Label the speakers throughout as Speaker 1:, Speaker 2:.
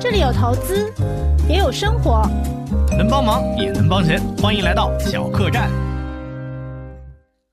Speaker 1: 这里有投资，也有生活，
Speaker 2: 能帮忙也能帮钱。欢迎来到小客栈。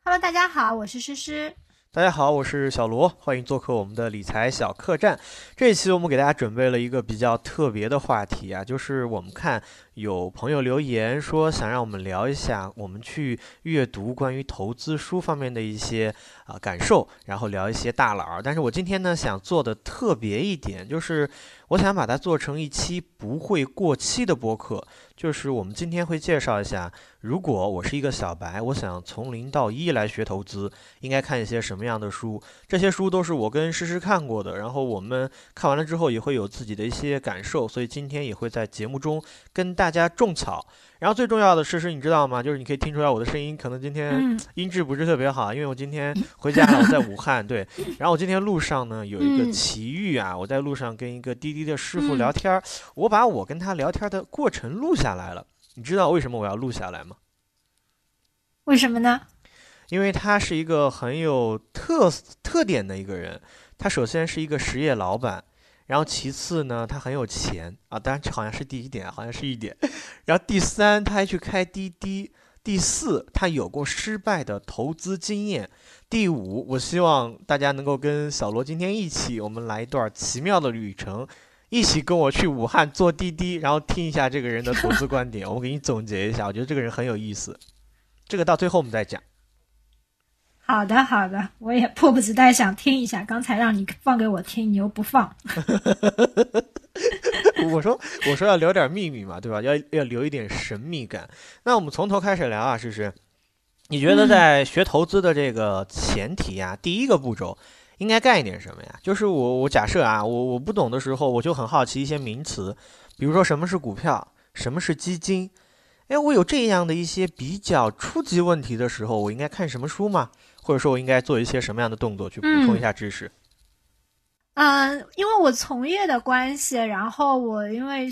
Speaker 1: Hello，大家好，我是诗诗。
Speaker 3: 大家好，我是小罗，欢迎做客我们的理财小客栈。这一期我们给大家准备了一个比较特别的话题啊，就是我们看有朋友留言说想让我们聊一下我们去阅读关于投资书方面的一些啊感受，然后聊一些大佬。但是我今天呢想做的特别一点，就是我想把它做成一期不会过期的播客。就是我们今天会介绍一下，如果我是一个小白，我想从零到一来学投资，应该看一些什么样的书。这些书都是我跟诗诗看过的，然后我们看完了之后也会有自己的一些感受，所以今天也会在节目中跟大家种草。然后最重要的是，是你知道吗？就是你可以听出来我的声音可能今天音质不是特别好，因为我今天回家了，我在武汉。对，然后我今天路上呢有一个奇遇啊，我在路上跟一个滴滴的师傅聊天，我把我跟他聊天的过程录下来了。你知道为什么我要录下来吗？
Speaker 1: 为什么呢？
Speaker 3: 因为他是一个很有特特点的一个人。他首先是一个实业老板。然后其次呢，他很有钱啊，当然这好像是第一点，好像是一点。然后第三，他还去开滴滴。第四，他有过失败的投资经验。第五，我希望大家能够跟小罗今天一起，我们来一段奇妙的旅程，一起跟我去武汉坐滴滴，然后听一下这个人的投资观点。我给你总结一下，我觉得这个人很有意思。这个到最后我们再讲。
Speaker 1: 好的，好的，我也迫不及待想听一下。刚才让你放给我听，你又不放。
Speaker 3: 我说，我说要留点秘密嘛，对吧？要要留一点神秘感。那我们从头开始聊啊，试试。你觉得在学投资的这个前提啊，第一个步骤应该干一点什么呀？就是我我假设啊，我我不懂的时候，我就很好奇一些名词，比如说什么是股票，什么是基金。哎，我有这样的一些比较初级问题的时候，我应该看什么书吗？或者说我应该做一些什么样的动作去补充一下知识？
Speaker 1: 嗯，因为我从业的关系，然后我因为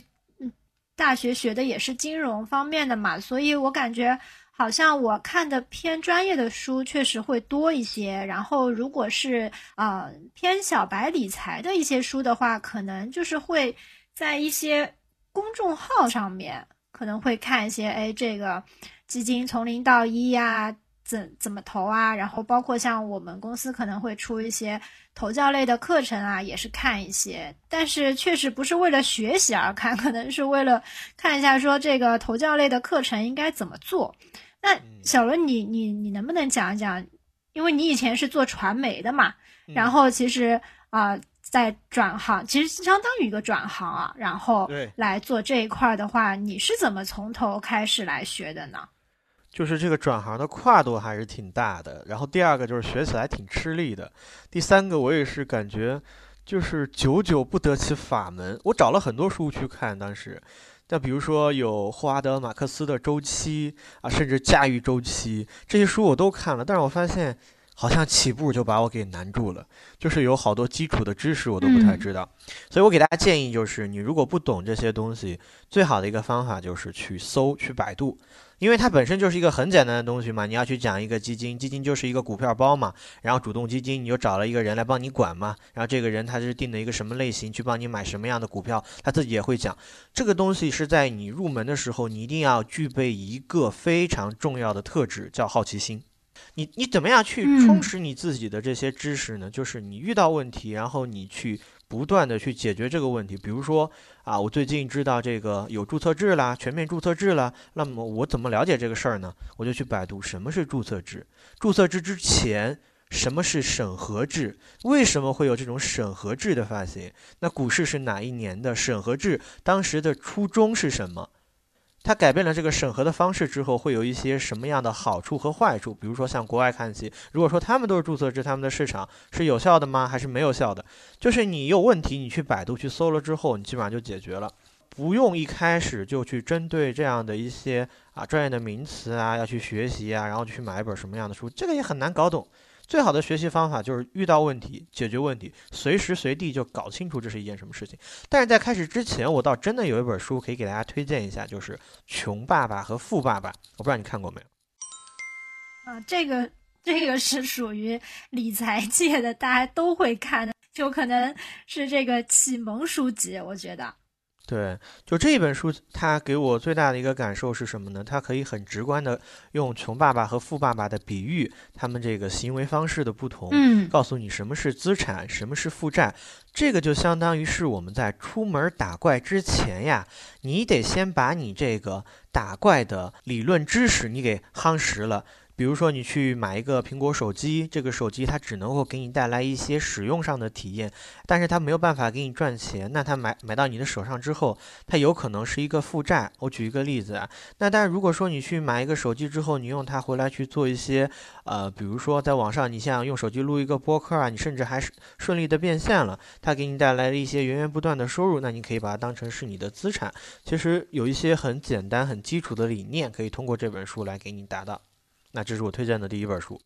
Speaker 1: 大学学的也是金融方面的嘛，所以我感觉好像我看的偏专业的书确实会多一些。然后如果是呃偏小白理财的一些书的话，可能就是会在一些公众号上面可能会看一些，哎，这个基金从零到一呀。怎怎么投啊？然后包括像我们公司可能会出一些投教类的课程啊，也是看一些。但是确实不是为了学习而看，可能是为了看一下说这个投教类的课程应该怎么做。那小伦，你你你能不能讲一讲？因为你以前是做传媒的嘛，然后其实啊，在转行，其实相当于一个转行啊，然后来做这一块的话，你是怎么从头开始来学的呢？
Speaker 3: 就是这个转行的跨度还是挺大的，然后第二个就是学起来挺吃力的，第三个我也是感觉就是久久不得其法门。我找了很多书去看，当时，但比如说有霍华德·马克思的周期啊，甚至驾驭周期这些书我都看了，但是我发现好像起步就把我给难住了，就是有好多基础的知识我都不太知道，所以我给大家建议就是，你如果不懂这些东西，最好的一个方法就是去搜，去百度。因为它本身就是一个很简单的东西嘛，你要去讲一个基金，基金就是一个股票包嘛，然后主动基金你就找了一个人来帮你管嘛，然后这个人他是定的一个什么类型去帮你买什么样的股票，他自己也会讲。这个东西是在你入门的时候，你一定要具备一个非常重要的特质，叫好奇心。你你怎么样去充实你自己的这些知识呢？就是你遇到问题，然后你去。不断的去解决这个问题，比如说啊，我最近知道这个有注册制啦，全面注册制啦，那么我怎么了解这个事儿呢？我就去百度什么是注册制，注册制之前什么是审核制，为什么会有这种审核制的发行？那股市是哪一年的审核制？当时的初衷是什么？它改变了这个审核的方式之后，会有一些什么样的好处和坏处？比如说，像国外看齐，如果说他们都是注册制，他们的市场是有效的吗？还是没有效的？就是你有问题，你去百度去搜了之后，你基本上就解决了，不用一开始就去针对这样的一些啊专业的名词啊要去学习啊，然后去买一本什么样的书，这个也很难搞懂。最好的学习方法就是遇到问题解决问题，随时随地就搞清楚这是一件什么事情。但是在开始之前，我倒真的有一本书可以给大家推荐一下，就是《穷爸爸和富爸爸》，我不知道你看过没有？
Speaker 1: 啊，这个这个是属于理财界的，大家都会看的，就可能是这个启蒙书籍，我觉得。
Speaker 3: 对，就这本书，它给我最大的一个感受是什么呢？它可以很直观的用穷爸爸和富爸爸的比喻，他们这个行为方式的不同，
Speaker 1: 嗯
Speaker 3: 告诉你什么是资产，什么是负债。这个就相当于是我们在出门打怪之前呀，你得先把你这个打怪的理论知识你给夯实了。比如说，你去买一个苹果手机，这个手机它只能够给你带来一些使用上的体验，但是它没有办法给你赚钱。那它买买到你的手上之后，它有可能是一个负债。我举一个例子啊，那但是如果说你去买一个手机之后，你用它回来去做一些，呃，比如说在网上，你像用手机录一个播客啊，你甚至还是顺利的变现了，它给你带来了一些源源不断的收入，那你可以把它当成是你的资产。其实有一些很简单、很基础的理念，可以通过这本书来给你达到。那这是我推荐的第一本书。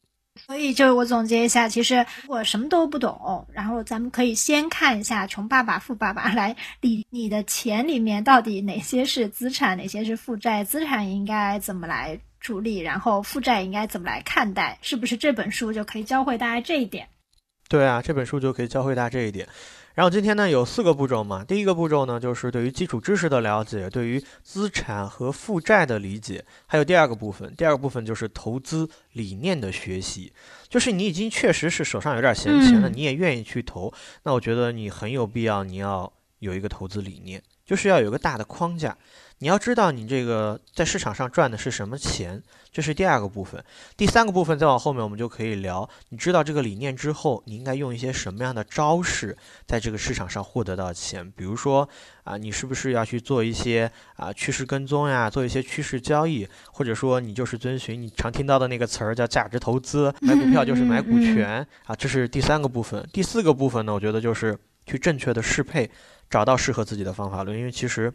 Speaker 1: 所以就是我总结一下，其实如果什么都不懂，然后咱们可以先看一下《穷爸爸富爸爸》，来理你的钱里面到底哪些是资产，哪些是负债，资产应该怎么来处理，然后负债应该怎么来看待，是不是这本书就可以教会大家这一点？
Speaker 3: 对啊，这本书就可以教会大家这一点。然后今天呢有四个步骤嘛，第一个步骤呢就是对于基础知识的了解，对于资产和负债的理解，还有第二个部分，第二个部分就是投资理念的学习，就是你已经确实是手上有点闲钱了，
Speaker 1: 嗯。
Speaker 3: 你也愿意去投，那我觉得你很有必要，你要有一个投资理念，就是要有个大的框架，你要知道你这个在市场上赚的是什么钱，这是第二个部分。第三个部分再往后面我们就可以聊，你知道这个理念之后，你应该用一些什么样的招式，在这个市场上获得到钱。比如说啊，你是不是要去做一些啊趋势跟踪呀，做一些趋势交易，或者说你就是遵循你常听到的那个词儿叫价值投资，买股票就是买股权啊，这是第三个部分。第四个部分呢，我觉得就是去正确的适配，找到适合自己的方法论，因为其实。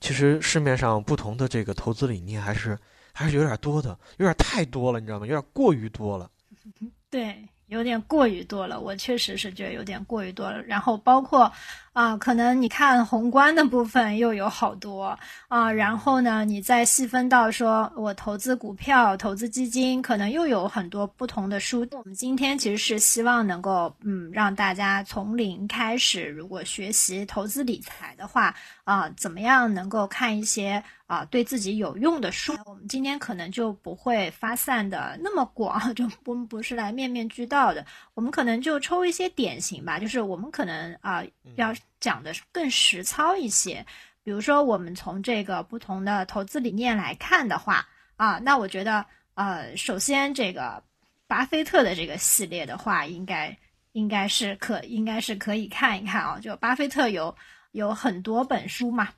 Speaker 3: 其实市面上不同的这个投资理念还是还是有点多的，有点太多了，你知道吗？有点过于多了。
Speaker 1: 对，有点过于多了，我确实是觉得有点过于多了。然后包括啊、可能你看宏观的部分又有好多啊、然后呢，你再细分到说我投资股票、投资基金，可能又有很多不同的书。我们今天其实是希望能够嗯，让大家从零开始，如果学习投资理财的话啊、怎么样能够看一些啊、对自己有用的书。我们今天可能就不会发散的那么广，就我们不是来面面俱到的，我们可能就抽一些典型吧，就是我们可能啊、要讲的更实操一些。比如说，我们从这个不同的投资理念来看的话，啊，那我觉得，呃，首先这个巴菲特的这个系列的话，应该应该是可应该是可以看一看啊。就巴菲特有有很多本书嘛，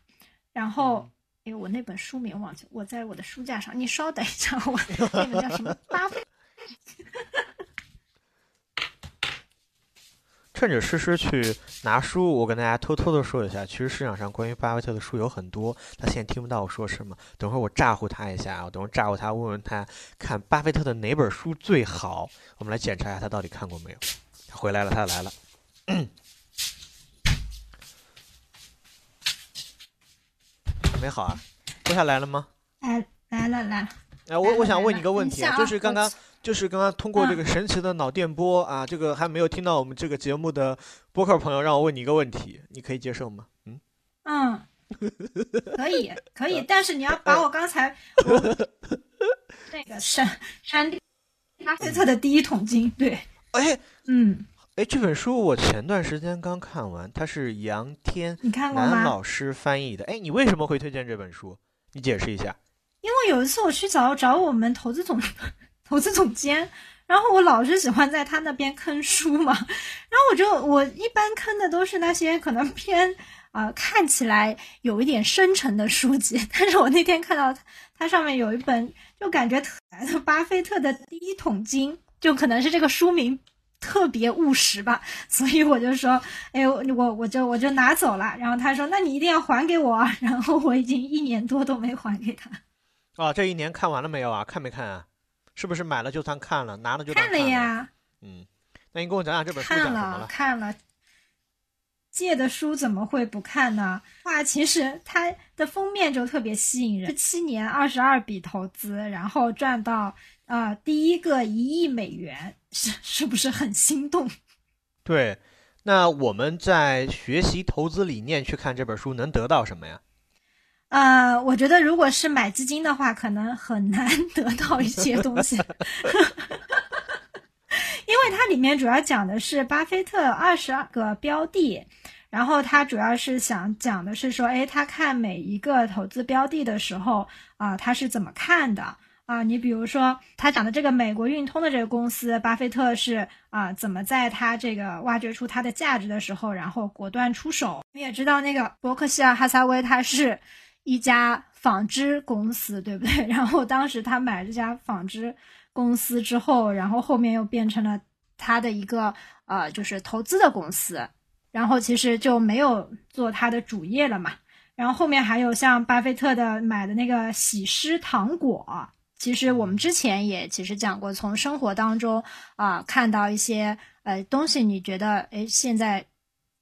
Speaker 1: 然后。因为我那本书名忘记，我在我的书架上。你稍等一下，我 那本叫什么？巴菲
Speaker 3: 趁着诗诗去拿书，我跟大家偷偷的说一下，其实市场上关于巴菲特的书有很多，他现在听不到我说什么。等会儿我诈唬他一下，我等会儿诈唬他，问问他看巴菲特的哪本书最好。我们来检查一下他到底看过没有。他回来了，他来了。还 没好啊？坐下来了吗？
Speaker 1: 哎，来了来了，
Speaker 3: 哎，我我想问你个问题就是刚刚
Speaker 1: 我
Speaker 3: 就是刚刚通过这
Speaker 1: 嗯
Speaker 3: 个神奇的脑电波啊，这个还没有听到我们这个节目的播客朋友，让我问你一个问题，你可以接受吗？嗯，
Speaker 1: 嗯，可以可以，但是你要把我刚才我 那个删删掉巴菲特的第一桶金，对，
Speaker 3: 哎
Speaker 1: 嗯，
Speaker 3: 哎，这本书我前段时间刚看完，它是杨天
Speaker 1: 你看过
Speaker 3: 南
Speaker 1: 吗？
Speaker 3: 老师翻译的。哎，你为什么会推荐这本书？你解释一下。
Speaker 1: 因为有一次我去找找我们投资总投资总监，然后我老是喜欢在他那边坑书嘛，然后我就我一般坑的都是那些可能偏啊、看起来有一点深沉的书籍，但是我那天看到它它上面有一本就感觉特巴菲特的第一桶金，就可能是这个书名。特别务实吧，所以我就说，哎，我我我就我就拿走了。然后他说，那你一定要还给我啊。然后我已经一年多都没还给他。
Speaker 3: 啊，这一年看完了没有啊？看没看啊？是不是买了就算看了，拿了就当
Speaker 1: 看了
Speaker 3: 了？
Speaker 1: 呀，
Speaker 3: 嗯，那你跟我讲讲这本书讲
Speaker 1: 看了
Speaker 3: 什么了？
Speaker 1: 看了。借的书怎么会不看呢？哇，其实它的封面就特别吸引人。七年二十二笔投资，然后赚到呃第一个一亿美元，是是不是很心动？
Speaker 3: 对，那我们在学习投资理念去看这本书，能得到什么呀？
Speaker 1: 呃，我觉得如果是买基金的话，可能很难 得到一些东西，因为它里面主要讲的是巴菲特二十二个标的，然后他主要是想讲的是说，哎，他看每一个投资标的的时候啊，他是怎么看的？啊，你比如说他讲的这个美国运通的这个公司，巴菲特是啊，怎么在他这个挖掘出它的价值的时候，然后果断出手。你也知道那个伯克希尔哈撒韦，他是一家纺织公司，对不对？然后当时他买这家纺织公司之后，然后后面又变成了他的一个呃，就是投资的公司，然后其实就没有做他的主业了嘛。然后后面还有像巴菲特的买的那个喜诗糖果。其实我们之前也其实讲过，从生活当中啊看到一些呃东西，你觉得哎现在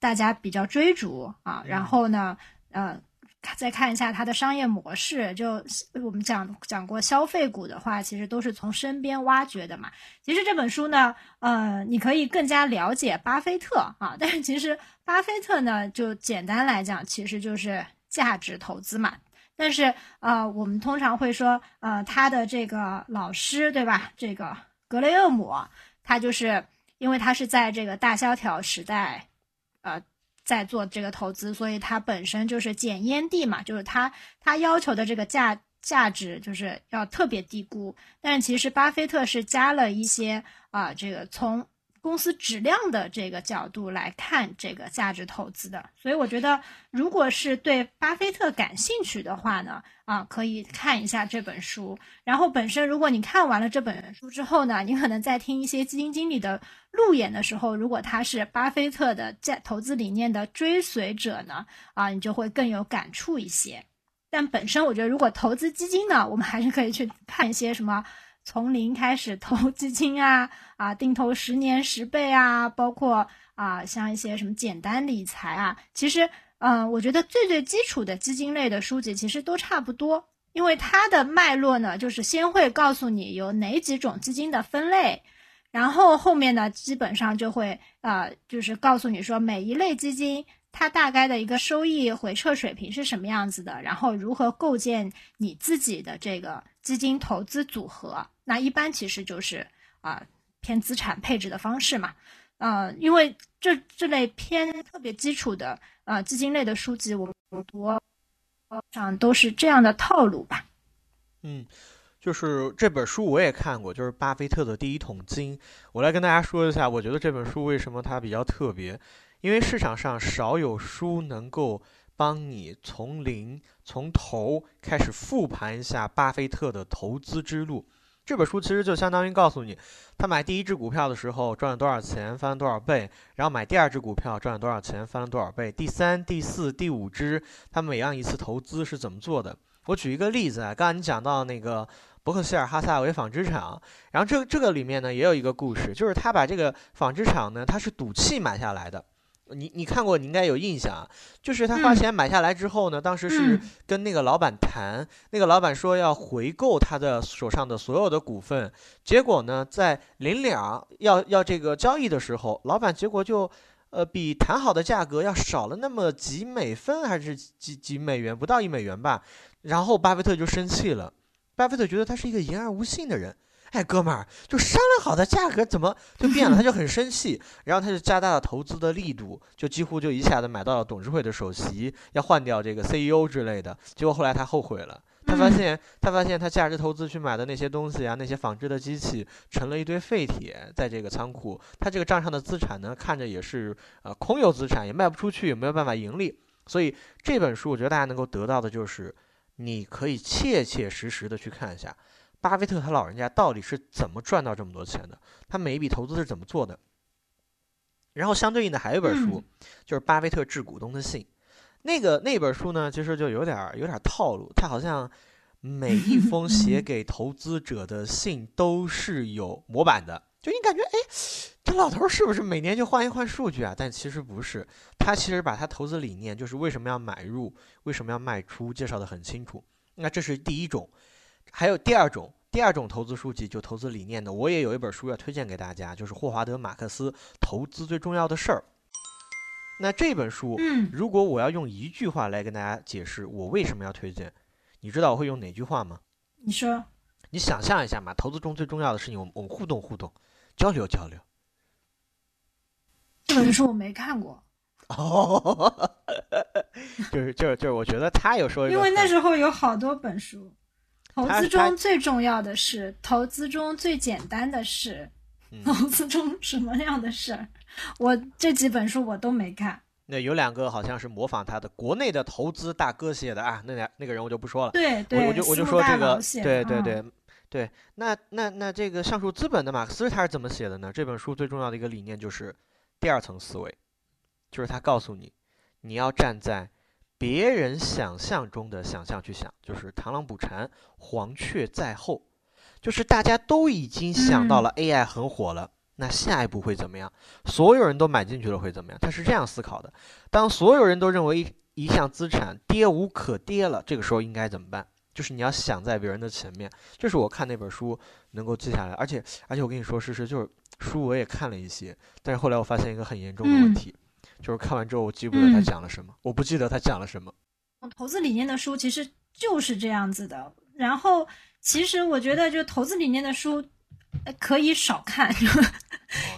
Speaker 1: 大家比较追逐啊，然后呢呃再看一下它的商业模式，就我们讲讲过消费股的话，其实都是从身边挖掘的嘛。其实这本书呢，呃你可以更加了解巴菲特啊，但是其实巴菲特呢，就简单来讲，其实就是价值投资嘛。但是，呃，我们通常会说，呃，他的这个老师，对吧？这个格雷厄姆，他就是因为他是在这个大萧条时代，呃，在做这个投资，所以它本身就是捡烟蒂嘛，就是它它要求的这个价价值就是要特别低估。但是其实巴菲特是加了一些啊，这个从。公司质量的这个角度来看这个价值投资的，所以我觉得，如果是对巴菲特感兴趣的话呢，啊，可以看一下这本书。然后本身，如果你看完了这本书之后呢，你可能在听一些基金经理的路演的时候，如果他是巴菲特的价投资理念的追随者呢，啊，你就会更有感触一些。但本身我觉得，如果投资基金呢，我们还是可以去看一些什么。从零开始投基金啊啊，定投十年十倍啊，包括啊像一些什么简单理财啊，其实嗯，我觉得最最基础的基金类的书籍其实都差不多，因为它的脉络呢，就是先会告诉你有哪几种基金的分类，然后后面呢，基本上就会啊，就是告诉你说每一类基金。它大概的一个收益回撤水平是什么样子的？然后如何构建你自己的这个基金投资组合？那一般其实就是啊偏资产配置的方式嘛。呃，因为这这类偏特别基础的呃基金类的书籍，我我读上都是这样的套路吧。
Speaker 3: 嗯，就是这本书我也看过，就是巴菲特的第一桶金。我来跟大家说一下，我觉得这本书为什么它比较特别。因为市场上少有书能够帮你从零从头开始复盘一下巴菲特的投资之路。这本书其实就相当于告诉你，他买第一只股票的时候赚了多少钱，翻了多少倍，然后买第二只股票赚了多少钱，翻了多少倍，第三、第四、第五只，他每样一次投资是怎么做的？我举一个例子啊，刚才你讲到那个伯克希尔哈萨韦纺织厂，然后这这个里面呢也有一个故事，就是他把这个纺织厂呢，他是赌气买下来的。你你看过，你应该有印象，就是他花钱买下来之后呢，当时是跟那个老板谈，那个老板说要回购他的手上的所有的股份，结果呢，在临了要要这个交易的时候，老板结果就，呃，比谈好的价格要少了那么几美分，还是几几美元，不到一美元吧，然后巴菲特就生气了，巴菲特觉得他是一个言而无信的人。哎，哥们儿，就商量好的价格怎么就变了？他就很生气，然后他就加大了投资的力度，就几乎就一下子买到了董事会的首席，要换掉这个 CEO 之类的。结果后来他后悔了，他发现他发现他价值投资去买的那些东西啊，那些纺织的机器成了一堆废铁，在这个仓库，他这个账上的资产呢，看着也是呃空有资产，也卖不出去，也没有办法盈利。所以这本书，我觉得大家能够得到的就是，你可以切切实实的去看一下。巴菲特他老人家到底是怎么赚到这么多钱的？他每一笔投资是怎么做的？然后相对应的还有一本书，就是巴菲特致股东的信。那个那本书呢，其实就有点有点套路。他好像每一封写 给投资者的信都是有模板的，就你感觉，哎，这老头是不是每年就换一换数据啊？但其实不是，他其实把他投资理念，就是为什么要买入，为什么要卖出，介绍的很清楚。那这是第一种。还有第二种，第二种投资书籍就投资理念的，我也有一本书要推荐给大家，就是霍华德·马克思《投资最重要的事儿》。那这本书，
Speaker 1: 嗯，
Speaker 3: 如果我要用一句话来跟大家解释我为什么要推荐，你知道我会用哪句话吗？
Speaker 1: 你说，
Speaker 3: 你想象一下嘛，投资中最重要的事情，我们我们互动互动，交流交流。
Speaker 1: 这本书我没看过，
Speaker 3: 哦，就是就是就是，我觉得他有说
Speaker 1: 因为那时候有好多本书。投资中最重要的是，投资中最简单的事，
Speaker 3: 嗯
Speaker 1: 投资中什么样的事儿？我这几本书我都没看。
Speaker 3: 那有两个好像是模仿他的国内的投资大哥写的啊，那俩那个人我就不说了。
Speaker 1: 对对，
Speaker 3: 我我就我就说这个对对对对，那那那这个上述资本的马克思他是怎么写的呢？这本书最重要的一个理念就是第二层思维，就是他告诉你，你要站在别人想象中的想象去想，就是螳螂捕蝉，黄雀在后，就是大家都已经想到
Speaker 1: 嗯
Speaker 3: 了 AI 很火了。那下一步会怎么样？所有人都买进去了会怎么样？他是这样思考的：当所有人都认为一一项资产跌无可跌了，这个时候应该怎么办？就是你要想在别人的前面，这是我看那本书能够记下来，而且而且我跟你说，事实就是书我也看了一些，但是后来我发现一个很严重的问
Speaker 1: 嗯
Speaker 3: 题，就是看完之后我记不得他
Speaker 1: 嗯
Speaker 3: 讲了什么，我不记得他讲了什么。
Speaker 1: 投资理念的书其实就是这样子的。然后，其实我觉得，就投资理念的书，呃可以少看，
Speaker 3: 哦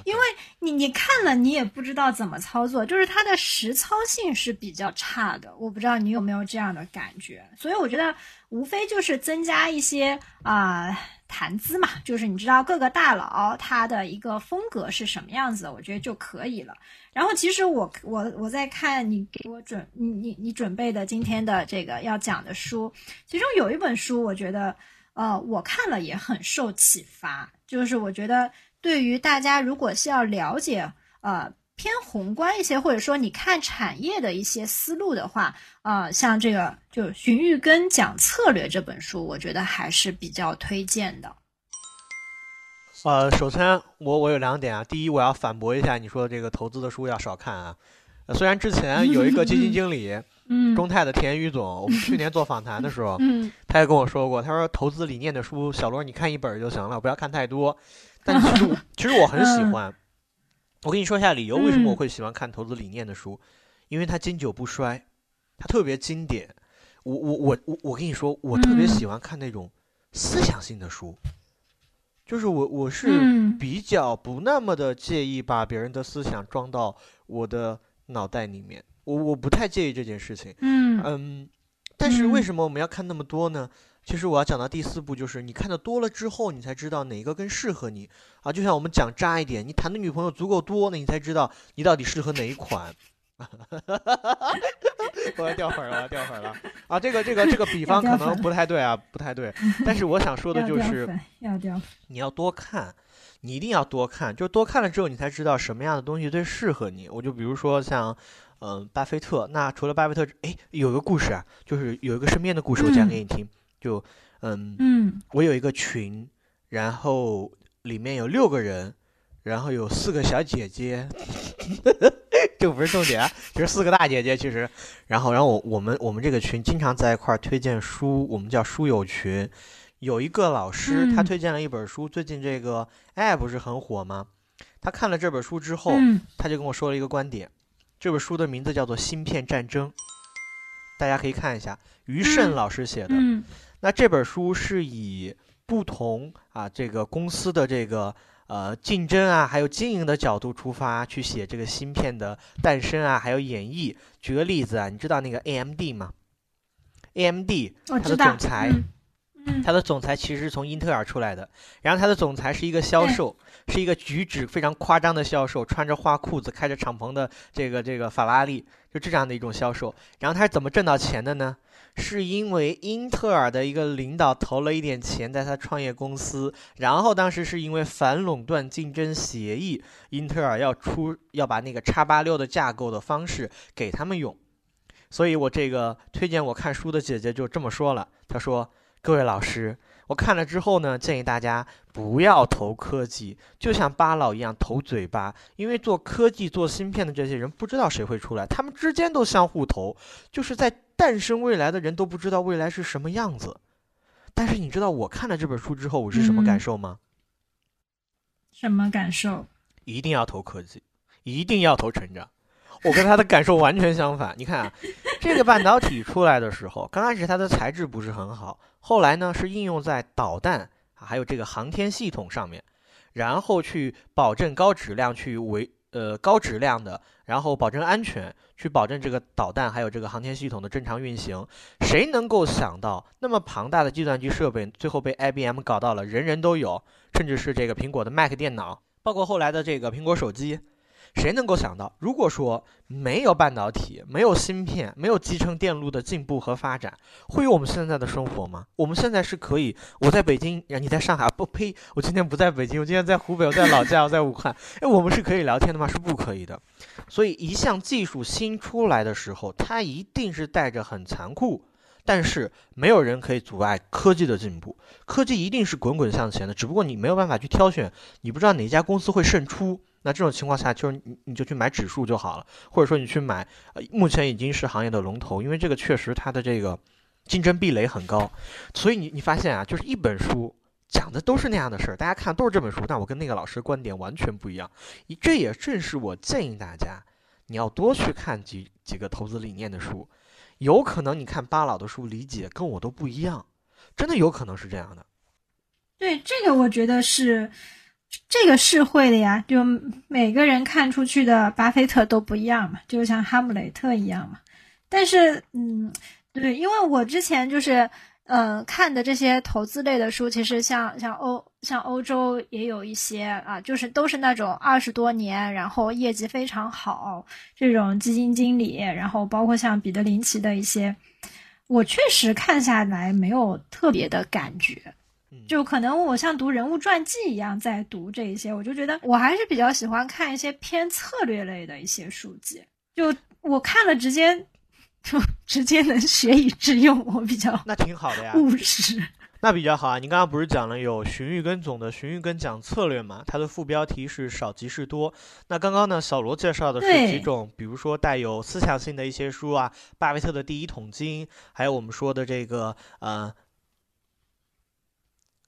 Speaker 1: 因为你你看了，你也不知道怎么操作，就是它的实操性是比较差的。我不知道你有没有这样的感觉。所以我觉得，无非就是增加一些啊、谈资嘛，就是你知道各个大佬他的一个风格是什么样子，我觉得就可以了。然后其实我我我在看你给我准你你你准备的今天的这个要讲的书，其中有一本书，我觉得呃我看了也很受启发，就是我觉得对于大家如果是要了解呃偏宏观一些，或者说你看产业的一些思路的话，呃像这个就荀彧根讲策略这本书，我觉得还是比较推荐的。
Speaker 3: 呃，首先我我有两点啊，第一我要反驳一下你说的这个投资的书要少看啊。呃虽然之前 有一个基金经理，
Speaker 1: 嗯
Speaker 3: 中泰的田宇总，我们去年做访谈的时候，
Speaker 1: 嗯
Speaker 3: 他也跟我说过，他说投资理念的书，小罗你看一本儿就行了，不要看太多。但其实我其实我很喜
Speaker 1: 嗯
Speaker 3: 欢。我跟你说一下理由，为什么我
Speaker 1: 嗯
Speaker 3: 会喜欢看投资理念的书，因为它经久不衰，它特别经典。我我我我我跟你说，我特别
Speaker 1: 嗯
Speaker 3: 喜欢看那种思想性的书，就是我我是
Speaker 1: 嗯
Speaker 3: 比较不那么的介意把别人的思想装到我的脑袋里面，我我不太介意这件事情。
Speaker 1: 嗯
Speaker 3: 嗯，但是为
Speaker 1: 嗯
Speaker 3: 什么我们要看那么多呢？其实我要讲到第四步，就是你看的多了之后，你才知道哪个更适合你啊。就像我们讲渣一点，你谈的女朋友足够多，那你才知道你到底适合哪一款。我要掉粉儿了，我要掉粉儿了啊！这个这个这个比方可能不太对啊，不太对。但是我想说的就是，
Speaker 1: 要。
Speaker 3: 你要多看，你一定要多看，就是多看了之后，你才知道什么样的东西最适合你。我就比如说像，嗯、巴菲特。那除了巴菲特，哎，有一个故事啊，就是有一个身边的故事，我讲给你听。就，嗯，
Speaker 1: 嗯
Speaker 3: 我有一个群，然后里面有六个人，然后有四个小姐姐，这不是重点啊，就是四个大姐姐其实。然后，然后我我们我们这个群经常在一块儿推荐书，我们叫书友群。有一个老师，他
Speaker 1: 嗯
Speaker 3: 推荐了一本书，最近这个 AI 不是很火吗？他看了这本书之后，
Speaker 1: 嗯
Speaker 3: 他就跟我说了一个观点，这本书的名字叫做《芯片战争》，大家可以看一下，于慎
Speaker 1: 嗯
Speaker 3: 老师写的。
Speaker 1: 嗯
Speaker 3: 那这本书是以不同啊这个公司的这个呃竞争啊，还有经营的角度出发去写这个芯片的诞生啊，还有演绎。举个例子啊，你知道那个 AMD 吗？AMD 它的。总裁
Speaker 1: 嗯嗯
Speaker 3: 它的总裁其实是从英特尔出来的，然后他的总裁是一个销售，是一个举止非常夸张的销售，穿着花裤子，开着敞篷的这个这个法拉利，就这样的一种销售。然后他是怎么挣到钱的呢？是因为英特尔的一个领导投了一点钱在他创业公司，然后当时是因为反垄断竞争协议，英特尔要出要把那个叉八六的架构的方式给他们用。所以我这个推荐我看书的姐姐就这么说了，她说。各位老师，我看了之后呢，建议大家不要投科技，就像巴老一样投嘴巴，因为做科技、做芯片的这些人不知道谁会出来，他们之间都相互投，就是在诞生未来的人都不知道未来是什么样子。但是你知道我看了这本书之后我是什么感
Speaker 1: 嗯
Speaker 3: 受吗？
Speaker 1: 什么感受？
Speaker 3: 一定要投科技，一定要投成长。我跟他的感受完全相反。你看啊，这个半导体出来的时候，刚开始它的材质不是很好，后来呢是应用在导弹啊还有这个航天系统上面，然后去保证高质量，去维呃高质量的，然后保证安全，去保证这个导弹还有这个航天系统的正常运行。谁能够想到那么庞大的计算机设备，最后被 IBM 搞到了人人都有，甚至是这个苹果的 Mac 电脑，包括后来的这个苹果手机。谁能够想到，如果说没有半导体、没有芯片、没有集成电路的进步和发展，会有我们现在的生活吗？我们现在是可以，我在北京，你在上海，不呸，我今天不在北京，我今天在湖北，我在老家，我在武汉，哎，我们是可以聊天的吗？是不可以的。所以，一项技术新出来的时候，它一定是带着很残酷，但是没有人可以阻碍科技的进步，科技一定是滚滚向前的，只不过你没有办法去挑选，你不知道哪家公司会胜出。那这种情况下，就是你你就去买指数就好了，或者说你去买，呃，目前已经是行业的龙头，因为这个确实它的这个竞争壁垒很高，所以你你发现啊，就是一本书讲的都是那样的事儿，大家看都是这本书，但我跟那个老师观点完全不一样，这也正是我建议大家，你要多去看几几个投资理念的书，有可能你看巴老的书理解跟我都不一样，真的有可能是这样的。
Speaker 1: 对，这个我觉得是。这个是会的呀，就每个人看出去的巴菲特都不一样嘛，就像哈姆雷特一样嘛。但是，嗯，对，因为我之前就是，呃，看的这些投资类的书，其实像像欧像欧洲也有一些啊，就是都是那种二十多年，然后业绩非常好这种基金经理，然后包括像彼得林奇的一些，我确实看下来没有特别的感觉。就可能我像读人物传记一样在读这一些，我就觉得我还是比较喜欢看一些偏策略类的一些书籍。就我看了直接就 直接能学以致用，我比较
Speaker 3: 那挺好的呀，
Speaker 1: 务实。
Speaker 3: 那比较好啊。你刚刚不是讲了有荀彧跟总的荀彧跟讲策略嘛？它的副标题是少即是多。那刚刚呢，小罗介绍的是几种，比如说带有思想性的一些书啊，巴菲特的第一桶金，还有我们说的这个呃。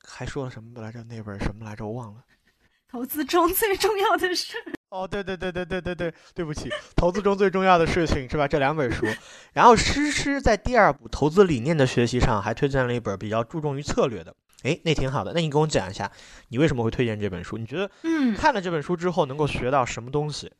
Speaker 3: 还说了什么来着？那本什么来着？我忘了。
Speaker 1: 投资中最重要的事。
Speaker 3: 哦，对对对对对对对，对不起，投资中最重要的事情是吧？这两本书。然后诗诗在第二部投资理念的学习上还推荐了一本比较注重于策略的。哎，那挺好的。那你跟我讲一下，你为什么会推荐这本书？你觉得，
Speaker 1: 嗯，
Speaker 3: 看了这本书之后能够学到什么东西？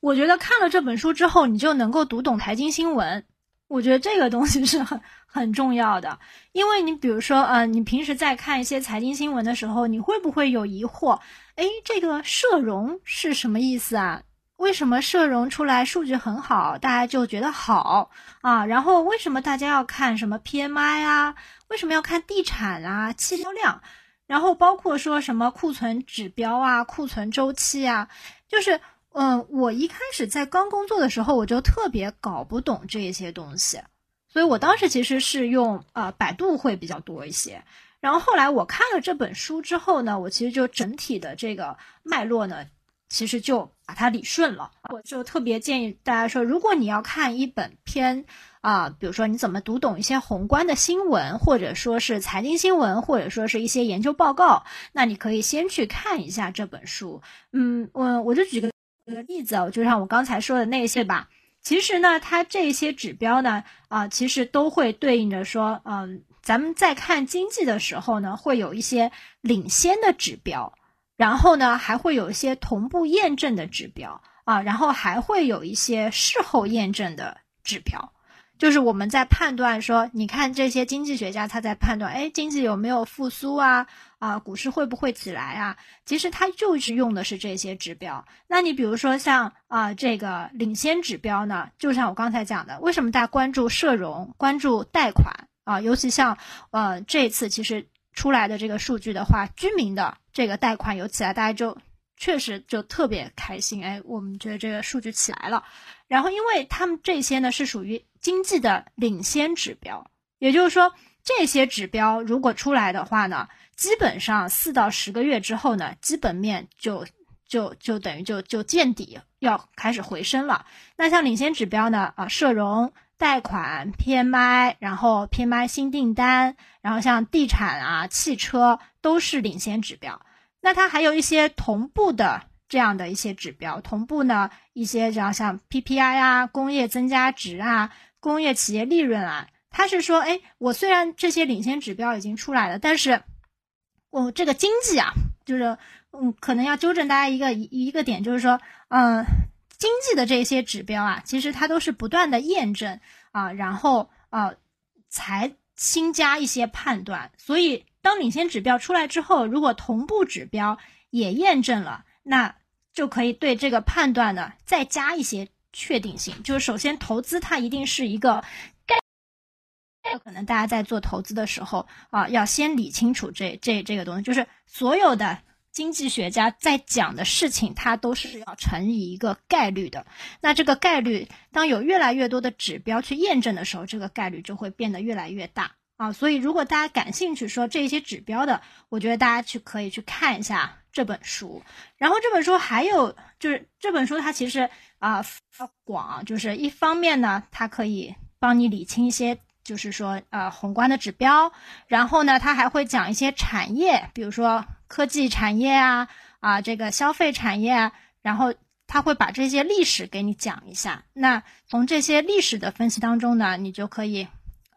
Speaker 1: 我觉得看了这本书之后，你就能够读懂财经新闻。我觉得这个东西是很很重要的，因为你比如说，呃，你平时在看一些财经新闻的时候，你会不会有疑惑？哎，这个社融是什么意思啊？为什么社融出来数据很好，大家就觉得好啊？然后为什么大家要看什么 PMI 啊？为什么要看地产啊、汽销量？然后包括说什么库存指标啊、库存周期啊，就是。嗯，我一开始在刚工作的时候，我就特别搞不懂这些东西，所以我当时其实是用呃百度会比较多一些。然后后来我看了这本书之后呢，我其实就整体的这个脉络呢，其实就把它理顺了。我就特别建议大家说，如果你要看一本偏啊，比如说你怎么读懂一些宏观的新闻，或者说是财经新闻，或者说是一些研究报告，那你可以先去看一下这本书。嗯，我我就举个。举个例子哦，就像我刚才说的那些吧，其实呢，它这些指标呢，啊，其实都会对应着说，嗯，咱们在看经济的时候呢，会有一些领先的指标，然后呢，还会有一些同步验证的指标啊，然后还会有一些事后验证的指标。就是我们在判断说，你看这些经济学家他在判断，哎，经济有没有复苏啊？啊，股市会不会起来啊？其实他就是用的是这些指标。那你比如说像啊这个领先指标呢，就像我刚才讲的，为什么大家关注社融、关注贷款啊？尤其像呃这次其实出来的这个数据的话，居民的这个贷款有起来，大家就确实就特别开心。哎，我们觉得这个数据起来了。然后因为他们这些呢是属于。经济的领先指标，也就是说，这些指标如果出来的话呢，基本上四到十个月之后呢，基本面就就就等于就就见底，要开始回升了。那像领先指标呢，啊，社融、贷款、PMI，然后 PMI 新订单，然后像地产啊、汽车都是领先指标。那它还有一些同步的这样的一些指标，同步呢一些这样像 PPI 啊、工业增加值啊、工业企业利润啊，它是说，哎，我虽然这些领先指标已经出来了，但是我这个经济啊，就是嗯，可能要纠正大家一个一一个点，就是说，嗯，经济的这些指标啊，其实它都是不断的验证啊，然后啊才新加一些判断，所以当领先指标出来之后，如果同步指标也验证了。那就可以对这个判断呢再加一些确定性，就是首先投资它一定是一个概，可能大家在做投资的时候啊，要先理清楚这这这个东西，就是所有的经济学家在讲的事情，它都是要乘以一个概率的。那这个概率，当有越来越多的指标去验证的时候，这个概率就会变得越来越大啊。所以，如果大家感兴趣说这些指标的，我觉得大家去可以去看一下。这本书，然后这本书还有就是这本书它其实啊广，就是一方面呢，它可以帮你理清一些，就是说呃宏观的指标，然后呢，它还会讲一些产业，比如说科技产业啊啊这个消费产业啊，然后他会把这些历史给你讲一下。那从这些历史的分析当中呢，你就可以。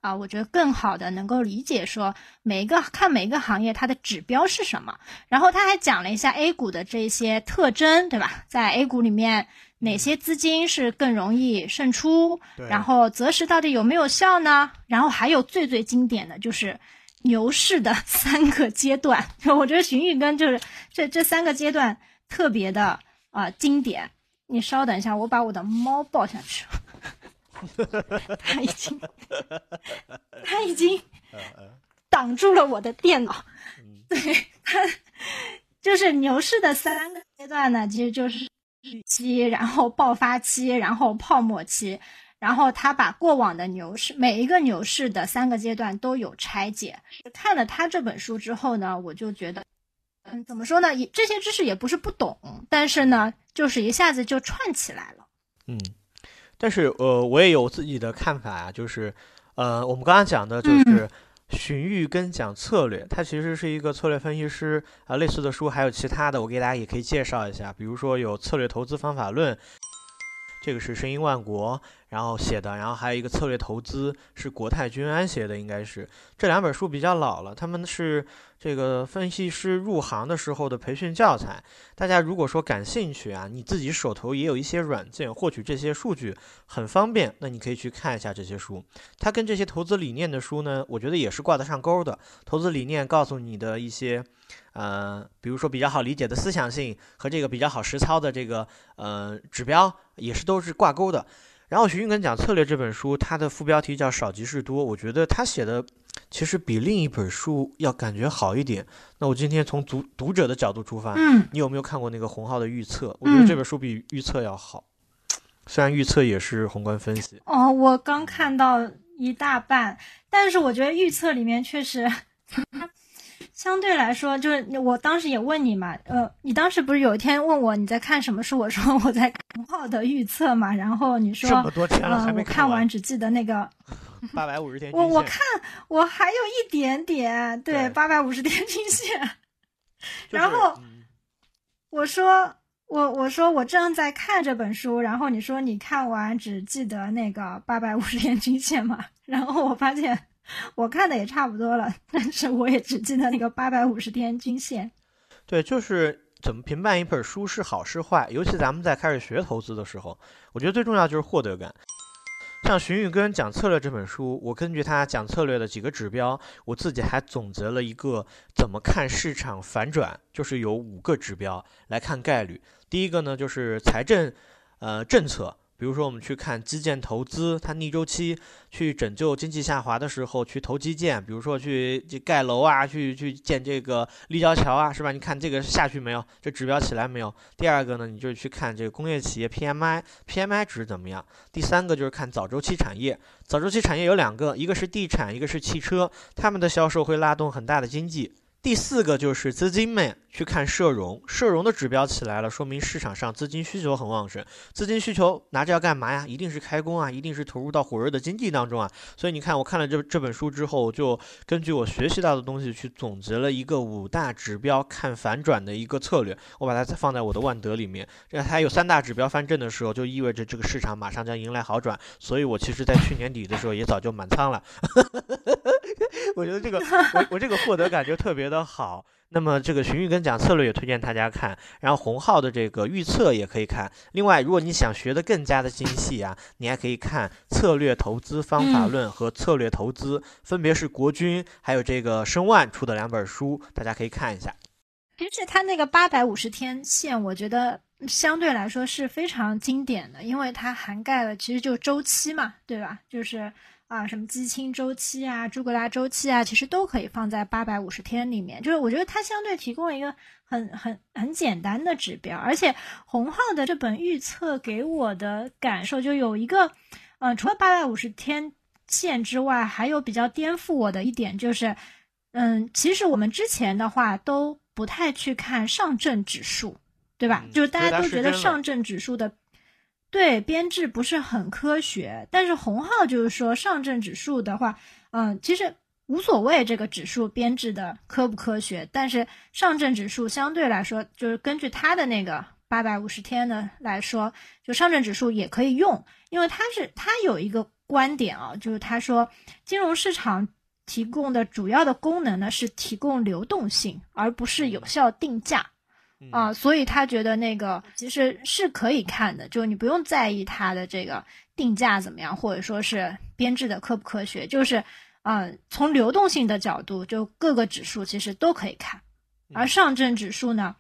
Speaker 1: 啊，我觉得更好的能够理解说每一个看每一个行业它的指标是什么，然后他还讲了一下 A 股的这些特征，对吧？在 A 股里面哪些资金是更容易胜出？然后择时到底有没有效呢？然后还有最最经典的就是牛市的 三个阶段，我觉得荀彧根就是这这三个阶段特别的啊经典。你稍等一下，我把我的猫抱下去。他已经，他已经挡住了我的电脑。对他，就是牛市的三个阶段呢，其实就是预期，然后爆发期，然后泡沫期，然后他把过往的牛市每一个牛市的三个阶段都有拆解。看了他这本书之后呢，我就觉得，嗯，怎么说呢？也这些知识也不是不懂，但是呢，就是一下子就串起来了。
Speaker 3: 嗯。但是，呃，我也有自己的看法啊，就是，呃，我们刚刚讲的就是荀彧跟讲策略，他其实是一个策略分析师啊，类似的书还有其他的，我给大家也可以介绍一下，比如说有《策略投资方法论》，这个是声音万国。然后写的，然后还有一个策略投资是国泰君安写的，应该是这两本书比较老了，他们是这个分析师入行的时候的培训教材。大家如果说感兴趣啊，你自己手头也有一些软件获取这些数据很方便，那你可以去看一下这些书。它跟这些投资理念的书呢，我觉得也是挂得上钩的。投资理念告诉你的一些，呃，比如说比较好理解的思想性和这个比较好实操的这个呃指标，也是都是挂钩的。然后徐云根讲策略这本书，它的副标题叫少即是多，我觉得他写的其实比另一本书要感觉好一点。那我今天从读读者的角度出发，
Speaker 1: 嗯，
Speaker 3: 你有没有看过那个洪浩的预测？我觉得这本书比预测要好，虽然预测也是宏观分析。
Speaker 1: 哦，我刚看到一大半，但是我觉得预测里面确实。相对来说，就是我当时也问你嘛，呃，你当时不是有一天问我你在看什么书？我说我在看浩的预测嘛，然后你说，
Speaker 3: 这么多天了还没
Speaker 1: 看完，只记得那个
Speaker 3: 八百五十天。
Speaker 1: 我我看我还有一点点，对，八百五十天均线。然后我说我我说我正在看这本书，然后你说你看完只记得那个八百五十天均线嘛，然后我发现。我看的也差不多了，但是我也只记得那个八百五十天均线。
Speaker 3: 对，就是怎么评判一本书是好是坏，尤其咱们在开始学投资的时候，我觉得最重要就是获得感。像荀彧根讲策略这本书，我根据他讲策略的几个指标，我自己还总结了一个怎么看市场反转，就是有五个指标来看概率。第一个呢，就是财政，呃，政策。比如说，我们去看基建投资，它逆周期去拯救经济下滑的时候去投基建，比如说去盖楼啊，去去建这个立交桥啊，是吧？你看这个下去没有？这指标起来没有？第二个呢，你就去看这个工业企业 PMI，PMI 值怎么样？第三个就是看早周期产业，早周期产业有两个，一个是地产，一个是汽车，他们的销售会拉动很大的经济。第四个就是资金面去看社融，社融的指标起来了，说明市场上资金需求很旺盛。资金需求拿着要干嘛呀？一定是开工啊，一定是投入到火热的经济当中啊。所以你看，我看了这这本书之后，就根据我学习到的东西去总结了一个五大指标看反转的一个策略。我把它放在我的万德里面。这它有三大指标翻正的时候，就意味着这个市场马上将迎来好转。所以我其实在去年底的时候也早就满仓了。我觉得这个我我这个获得感就特别的好。那么这个荀彧跟讲策略也推荐大家看，然后洪浩的这个预测也可以看。另外，如果你想学的更加的精细啊，你还可以看《策略投资方法论》和《策略投资》，分别是国军还有这个申万出的两本书，大家可以看一下。
Speaker 1: 其实它那个八百五十天线，我觉得相对来说是非常经典的，因为它涵盖了其实就周期嘛，对吧？就是。啊，什么基清周期啊，朱格拉周期啊，其实都可以放在八百五十天里面。就是我觉得它相对提供了一个很很很简单的指标，而且洪浩的这本预测给我的感受就有一个，嗯，除了八百五十天线之外，还有比较颠覆我的一点就是，嗯，其实我们之前的话都不太去看上证指数，对吧？就是大家都觉得上证指数的。对编制不是很科学，但是洪浩就是说上证指数的话，嗯，其实无所谓这个指数编制的科不科学，但是上证指数相对来说，就是根据他的那个八百五十天的来说，就上证指数也可以用，因为他是他有一个观点啊，就是他说金融市场提供的主要的功能呢是提供流动性，而不是有效定价。啊，所以他觉得那个其实是可以看的，就你不用在意它的这个定价怎么样，或者说是编制的科不科学，就是，嗯，从流动性的角度，就各个指数其实都可以看，而上证指数呢，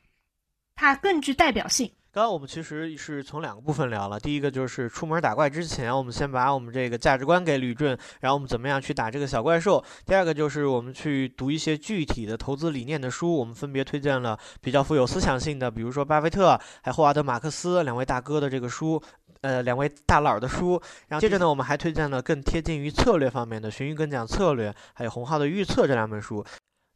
Speaker 1: 它更具代表性。
Speaker 3: 刚刚我们其实是从两个部分聊了，第一个就是出门打怪之前，我们先把我们这个价值观给捋顺，然后我们怎么样去打这个小怪兽。第二个就是我们去读一些具体的投资理念的书，我们分别推荐了比较富有思想性的，比如说巴菲特还有霍华德马克思两位大哥的这个书，呃，两位大佬的书。然后接着呢，我们还推荐了更贴近于策略方面的《荀彧跟讲策略》，还有洪浩的《预测》这两本书。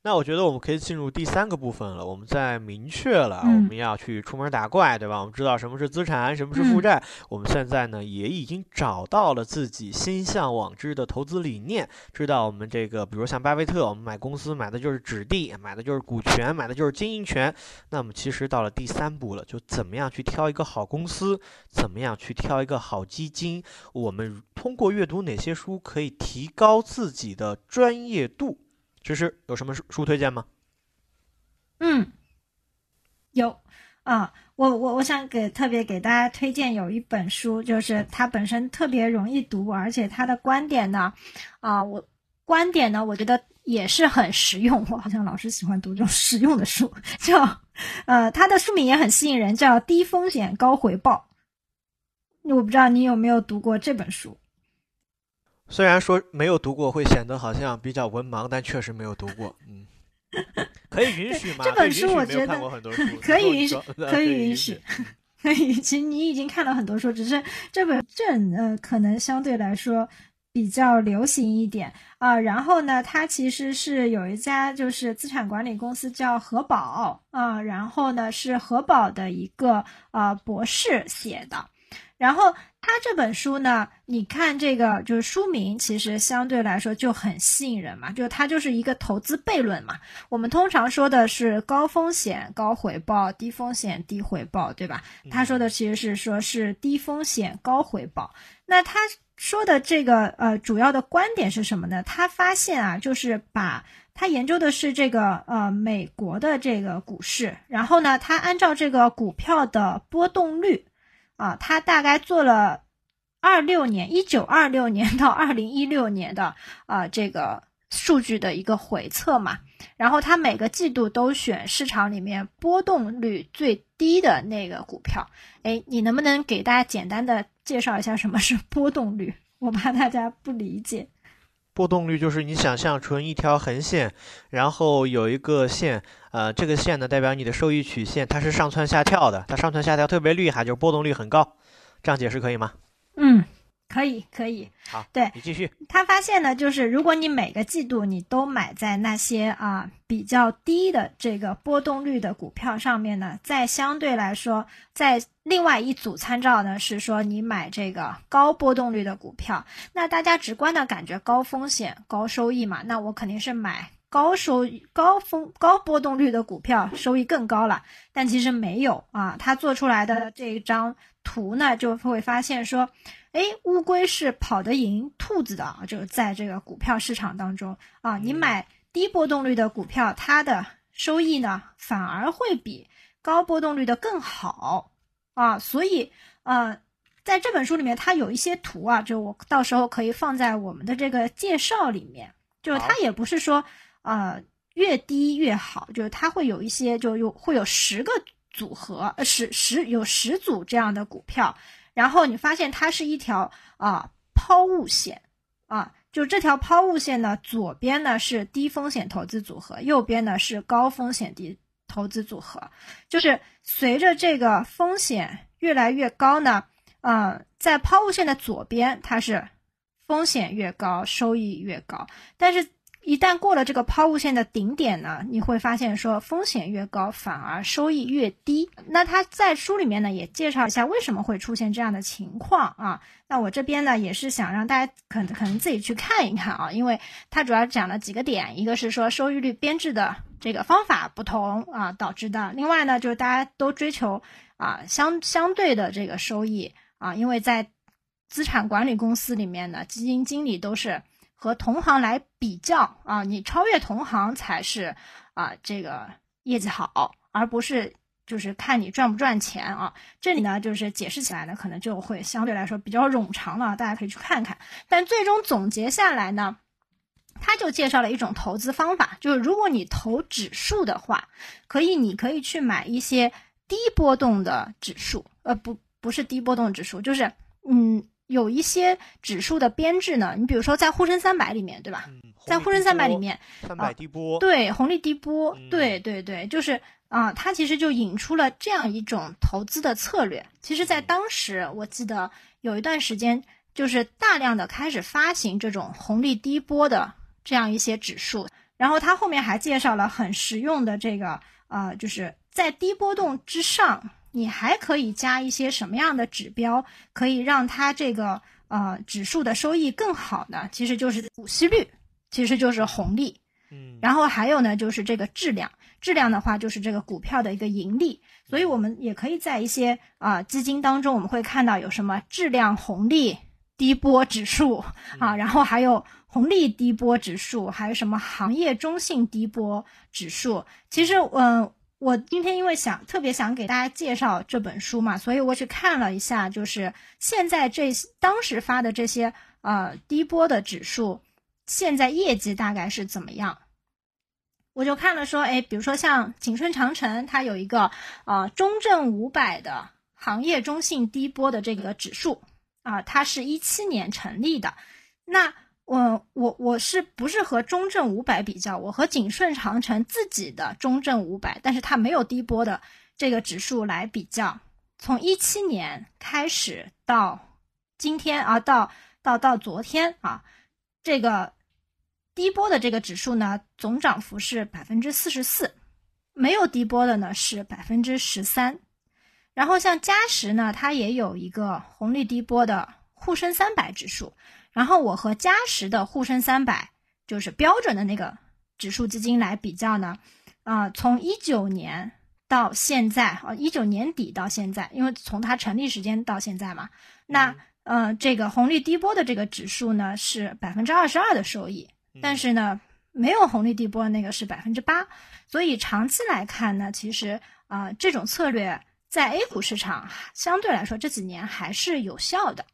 Speaker 3: 那我觉得我们可以进入第三个部分了。我们在明确了我们要去出门打怪，对吧？我们知道什么是资产，什么是负债。我们现在呢也已经找到了自己心向往之的投资理念，知道我们这个，比如像巴菲特，我们买公司买的就是纸地，买的就是股权，买的就是经营权。那么其实到了第三步了，就怎么样去挑一个好公司，怎么样去挑一个好基金。我们通过阅读哪些书可以提高自己的专业度？其实有什么书书推荐吗？
Speaker 1: 嗯，有啊，我我我想给特别给大家推荐有一本书，就是它本身特别容易读，而且它的观点呢，啊，我观点呢，我觉得也是很实用。我好像老是喜欢读这种实用的书，叫呃，它的书名也很吸引人，叫《低风险高回报》。我不知道你有没有读过这本书。
Speaker 3: 虽然说没有读过会显得好像比较文盲，但确实没有读过。嗯，可以允许吗？
Speaker 1: 这本书我觉得可以允许，可以
Speaker 3: 允
Speaker 1: 许，可以。其实你已经看了很多书，只是这本正呃可能相对来说比较流行一点啊。然后呢，它其实是有一家就是资产管理公司叫核保啊，然后呢是核保的一个呃博士写的。然后他这本书呢，你看这个就是书名，其实相对来说就很吸引人嘛，就它就是一个投资悖论嘛。我们通常说的是高风险高回报，低风险低回报，对吧？他说的其实是说是低风险高回报。那他说的这个呃主要的观点是什么呢？他发现啊，就是把他研究的是这个呃美国的这个股市，然后呢，他按照这个股票的波动率。啊，他大概做了二六年，一九二六年到二零一六年的啊这个数据的一个回测嘛，然后他每个季度都选市场里面波动率最低的那个股票。哎，你能不能给大家简单的介绍一下什么是波动率？我怕大家不理解。
Speaker 3: 波动率就是你想象成一条横线，然后有一个线，呃，这个线呢代表你的收益曲线，它是上蹿下跳的，它上蹿下跳特别厉害，就是波动率很高。这样解释可以吗？
Speaker 1: 嗯，可以，可以。
Speaker 3: 好，
Speaker 1: 对
Speaker 3: 你继续。
Speaker 1: 他发现呢，就是如果你每个季度你都买在那些啊比较低的这个波动率的股票上面呢，在相对来说，在另外一组参照呢是说你买这个高波动率的股票，那大家直观的感觉高风险高收益嘛，那我肯定是买高收益高风高波动率的股票，收益更高了。但其实没有啊，他做出来的这一张图呢，就会发现说。哎，乌龟是跑得赢兔子的啊！就是在这个股票市场当中啊，你买低波动率的股票，它的收益呢反而会比高波动率的更好啊。所以呃，在这本书里面，它有一些图啊，就我到时候可以放在我们的这个介绍里面。就是它也不是说呃越低越好，就是它会有一些就有会有十个组合，呃十十有十组这样的股票。然后你发现它是一条啊抛物线，啊，就这条抛物线呢，左边呢是低风险投资组合，右边呢是高风险低投资组合。就是随着这个风险越来越高呢，嗯，在抛物线的左边它是风险越高，收益越高，但是。一旦过了这个抛物线的顶点呢，你会发现说风险越高，反而收益越低。那他在书里面呢也介绍一下为什么会出现这样的情况啊。那我这边呢也是想让大家可可能自己去看一看啊，因为它主要讲了几个点，一个是说收益率编制的这个方法不同啊导致的，另外呢就是大家都追求啊相相对的这个收益啊，因为在资产管理公司里面呢，基金经理都是。和同行来比较啊，你超越同行才是啊，这个业绩好，而不是就是看你赚不赚钱啊。这里呢，就是解释起来呢，可能就会相对来说比较冗长了，大家可以去看看。但最终总结下来呢，他就介绍了一种投资方法，就是如果你投指数的话，可以，你可以去买一些低波动的指数，呃，不，不是低波动指数，就是嗯。有一些指数的编制呢，你比如说在沪深三百里面，对吧？在沪深三百里面，
Speaker 3: 三百低波，
Speaker 1: 对，红利低波，对对对，就是啊，它其实就引出了这样一种投资的策略。其实，在当时，我记得有一段时间，就是大量的开始发行这种红利低波的这样一些指数。然后，它后面还介绍了很实用的这个，呃，就是在低波动之上。你还可以加一些什么样的指标，可以让它这个呃指数的收益更好呢？其实就是股息率，其实就是红利。
Speaker 3: 嗯，
Speaker 1: 然后还有呢，就是这个质量，质量的话就是这个股票的一个盈利。所以我们也可以在一些啊基金当中，我们会看到有什么质量红利低波指数啊，然后还有红利低波指数，还有什么行业中性低波指数。其实，嗯。我今天因为想特别想给大家介绍这本书嘛，所以我去看了一下，就是现在这当时发的这些呃低波的指数，现在业绩大概是怎么样？我就看了说，哎，比如说像景顺长城，它有一个呃中证五百的行业中性低波的这个指数啊，它是一七年成立的，那。我我我是不是和中证五百比较？我和景顺长城自己的中证五百，但是它没有低波的这个指数来比较。从一七年开始到今天啊，到到到昨天啊，这个低波的这个指数呢，总涨幅是百分之四十四，没有低波的呢是百分之十三。然后像嘉实呢，它也有一个红利低波的沪深三百指数。然后我和嘉实的沪深三百，就是标准的那个指数基金来比较呢，啊，从一九年到现在啊，一九年底到现在，因为从它成立时间到现在嘛，那呃，这个红利低波的这个指数呢是百分之二十二的收益，但是呢，没有红利低波那个是百分之八，所以长期来看呢，其实啊，这种策略在 A 股市场相对来说这几年还是有效的。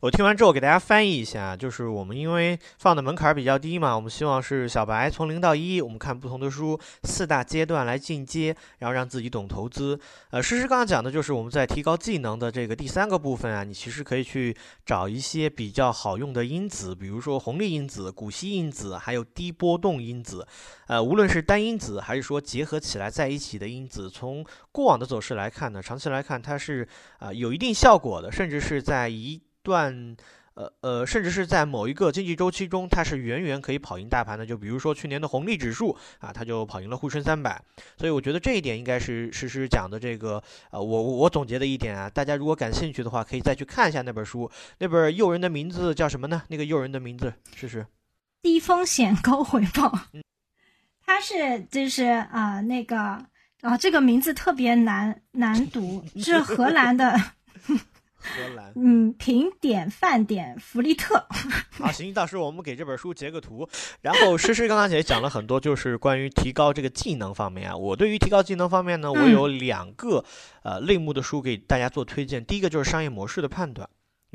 Speaker 3: 我听完之后给大家翻译一下，就是我们因为放的门槛比较低嘛，我们希望是小白从零到一，我们看不同的书，四大阶段来进阶，然后让自己懂投资。呃，诗诗刚刚讲的就是我们在提高技能的这个第三个部分啊，你其实可以去找一些比较好用的因子，比如说红利因子、股息因子，还有低波动因子。呃，无论是单因子还是说结合起来在一起的因子，从过往的走势来看呢，长期来看它是啊有一定效果的，甚至是在一段。呃呃，甚至是在某一个经济周期中，它是远远可以跑赢大盘的。就比如说去年的红利指数啊，它就跑赢了沪深三百。所以我觉得这一点应该是实时讲的这个呃，我我总结的一点啊，大家如果感兴趣的话，可以再去看一下那本书。那本诱人的名字叫什么呢？那个诱人的名字试试。
Speaker 1: 低风险高回报。嗯 它是就是啊那个啊这个名字特别难难读，是荷兰的。
Speaker 3: 荷兰，
Speaker 1: 嗯，评点饭点弗利特。
Speaker 3: 好，行，到时候我们给这本书截个图。然后诗诗刚刚也讲了很多，就是关于提高这个技能方面啊。我对于提高技能方面呢，我有两个呃类目的书给大家做推荐。第一个就是商业模式的判断。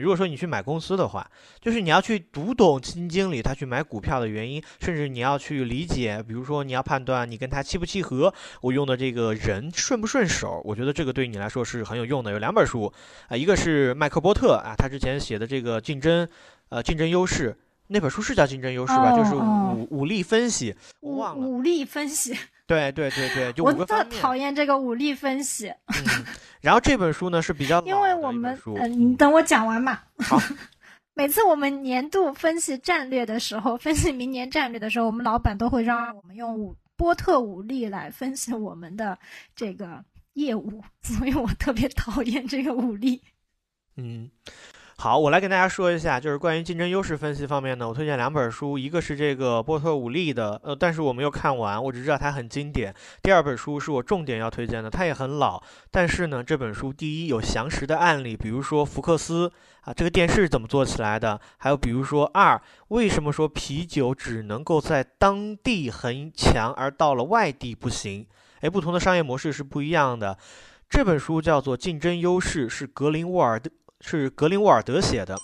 Speaker 3: 如果说你去买公司的话，就是你要去读懂基金经理他去买股票的原因，甚至你要去理解，比如说你要判断你跟他契不契合，我用的这个人顺不顺手，我觉得这个对你来说是很有用的。有两本书啊，一个是麦克波特啊，他之前写的这个竞争，呃，竞争优势那本书是叫竞争优势吧？就是武武力分析，我忘了。
Speaker 1: 武力分析。
Speaker 3: 对对对对，就五个
Speaker 1: 特讨厌这个武力分析。
Speaker 3: 嗯，然后这本书呢是比较
Speaker 1: 因为我们
Speaker 3: 嗯，
Speaker 1: 你等我讲完嘛。
Speaker 3: 好。
Speaker 1: 每次我们年度分析战略的时候，分析明年战略的时候，我们老板都会让我们用武波特武力来分析我们的这个业务，所以我特别讨厌这个武力。
Speaker 3: 嗯。好，我来跟大家说一下，就是关于竞争优势分析方面呢，我推荐两本书，一个是这个波特五力的，呃，但是我没有看完，我只知道它很经典。第二本书是我重点要推荐的，它也很老，但是呢，这本书第一有详实的案例，比如说福克斯啊，这个电视怎么做起来的，还有比如说二，为什么说啤酒只能够在当地很强，而到了外地不行？哎，不同的商业模式是不一样的。这本书叫做《竞争优势》，是格林沃尔的。是格林沃尔德写的。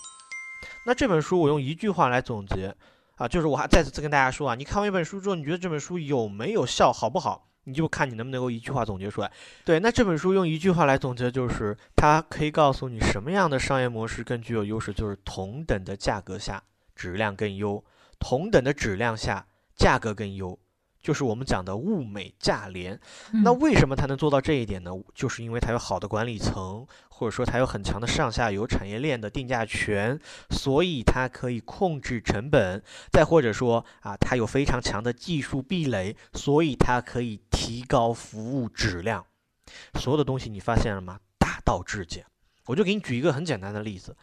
Speaker 3: 那这本书我用一句话来总结啊，就是我还再次跟大家说啊，你看完一本书之后，你觉得这本书有没有效，好不好？你就看你能不能够一句话总结出来。对，那这本书用一句话来总结，就是它可以告诉你什么样的商业模式更具有优势，就是同等的价格下质量更优，同等的质量下价格更优。就是我们讲的物美价廉，那为什么它能做到这一点呢？就是因为它有好的管理层，或者说它有很强的上下游产业链的定价权，所以它可以控制成本；再或者说啊，它有非常强的技术壁垒，所以它可以提高服务质量。所有的东西你发现了吗？大道至简。我就给你举一个很简单的例子，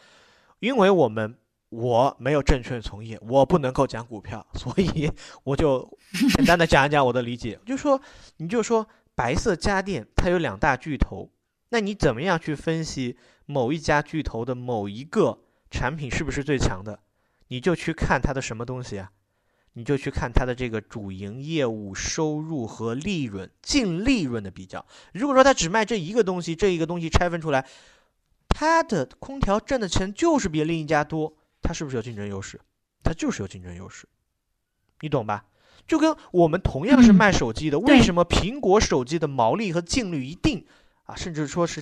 Speaker 3: 因为我们。我没有证券从业，我不能够讲股票，所以我就简单的讲一讲我的理解。就说，你就说白色家电它有两大巨头，那你怎么样去分析某一家巨头的某一个产品是不是最强的？你就去看它的什么东西啊？你就去看它的这个主营业务收入和利润、净利润的比较。如果说它只卖这一个东西，这一个东西拆分出来，它的空调挣的钱就是比另一家多。它是不是有竞争优势？它就是有竞争优势，你懂吧？就跟我们同样是卖手机的，为什么苹果手机的毛利和净率一定啊，甚至说是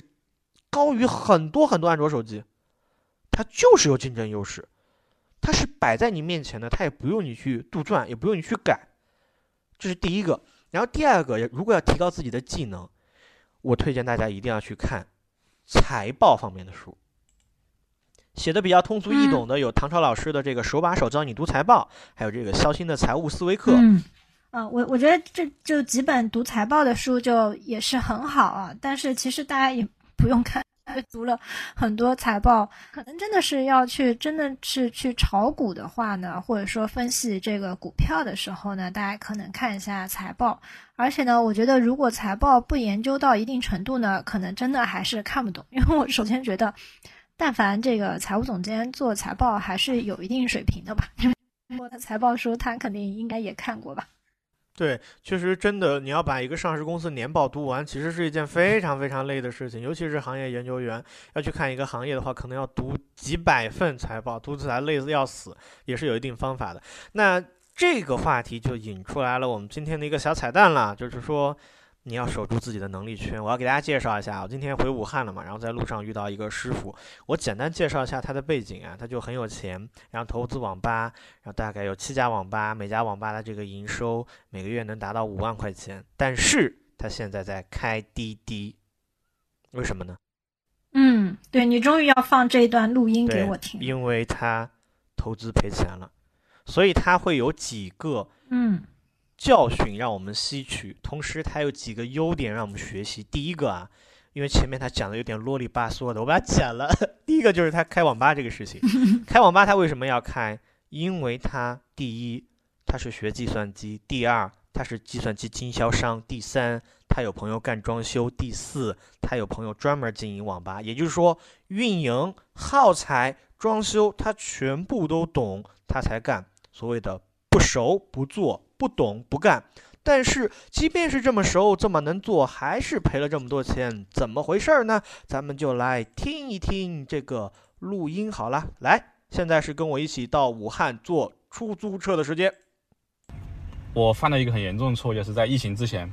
Speaker 3: 高于很多很多安卓手机？它就是有竞争优势，它是摆在你面前的，它也不用你去杜撰，也不用你去改，这是第一个。然后第二个，如果要提高自己的技能，我推荐大家一定要去看财报方面的书。写的比较通俗易懂的有唐朝老师的这个手把手教你读财报，还有这个肖鑫的财务思维课。
Speaker 1: 嗯，嗯，我我觉得这就几本读财报的书就也是很好啊。但是其实大家也不用看，读了很多财报，可能真的是要去真的是去炒股的话呢，或者说分析这个股票的时候呢，大家可能看一下财报。而且呢，我觉得如果财报不研究到一定程度呢，可能真的还是看不懂。因为我首先觉得。但凡这个财务总监做财报还是有一定水平的吧？我的财报书他肯定应该也看过吧？
Speaker 3: 对，确实真的，你要把一个上市公司年报读完，其实是一件非常非常累的事情。尤其是行业研究员要去看一个行业的话，可能要读几百份财报，读起来累得要死，也是有一定方法的。那这个话题就引出来了我们今天的一个小彩蛋了，就是说。你要守住自己的能力圈。我要给大家介绍一下，我今天回武汉了嘛，然后在路上遇到一个师傅，我简单介绍一下他的背景啊，他就很有钱，然后投资网吧，然后大概有七家网吧，每家网吧的这个营收每个月能达到五万块钱，但是他现在在开滴滴，为什么呢？
Speaker 1: 嗯。嗯，对你终于要放这一段录音给我听。
Speaker 3: 因为他投资赔钱了，所以他会有几个
Speaker 1: 嗯
Speaker 3: 教训让我们吸取，同时它有几个优点让我们学习。第一个啊，因为前面他讲的有点啰里吧嗦的，我把它剪了。第一个就是他开网吧这个事情，开网吧他为什么要开？因为他第一他是学计算机，第二他是计算机经销商，第三他有朋友干装修，第四他有朋友专门经营网吧，也就是说运营、耗材、装修他全部都懂，他才干。所谓的不熟不做，不懂不干。但是，即便是这么熟，这么能做，还是赔了这么多钱，怎么回事儿呢？咱们就来听一听这个录音好了。来，现在是跟我一起到武汉坐出租车的时间。
Speaker 4: 我犯了一个很严重的错，就是在疫情之前，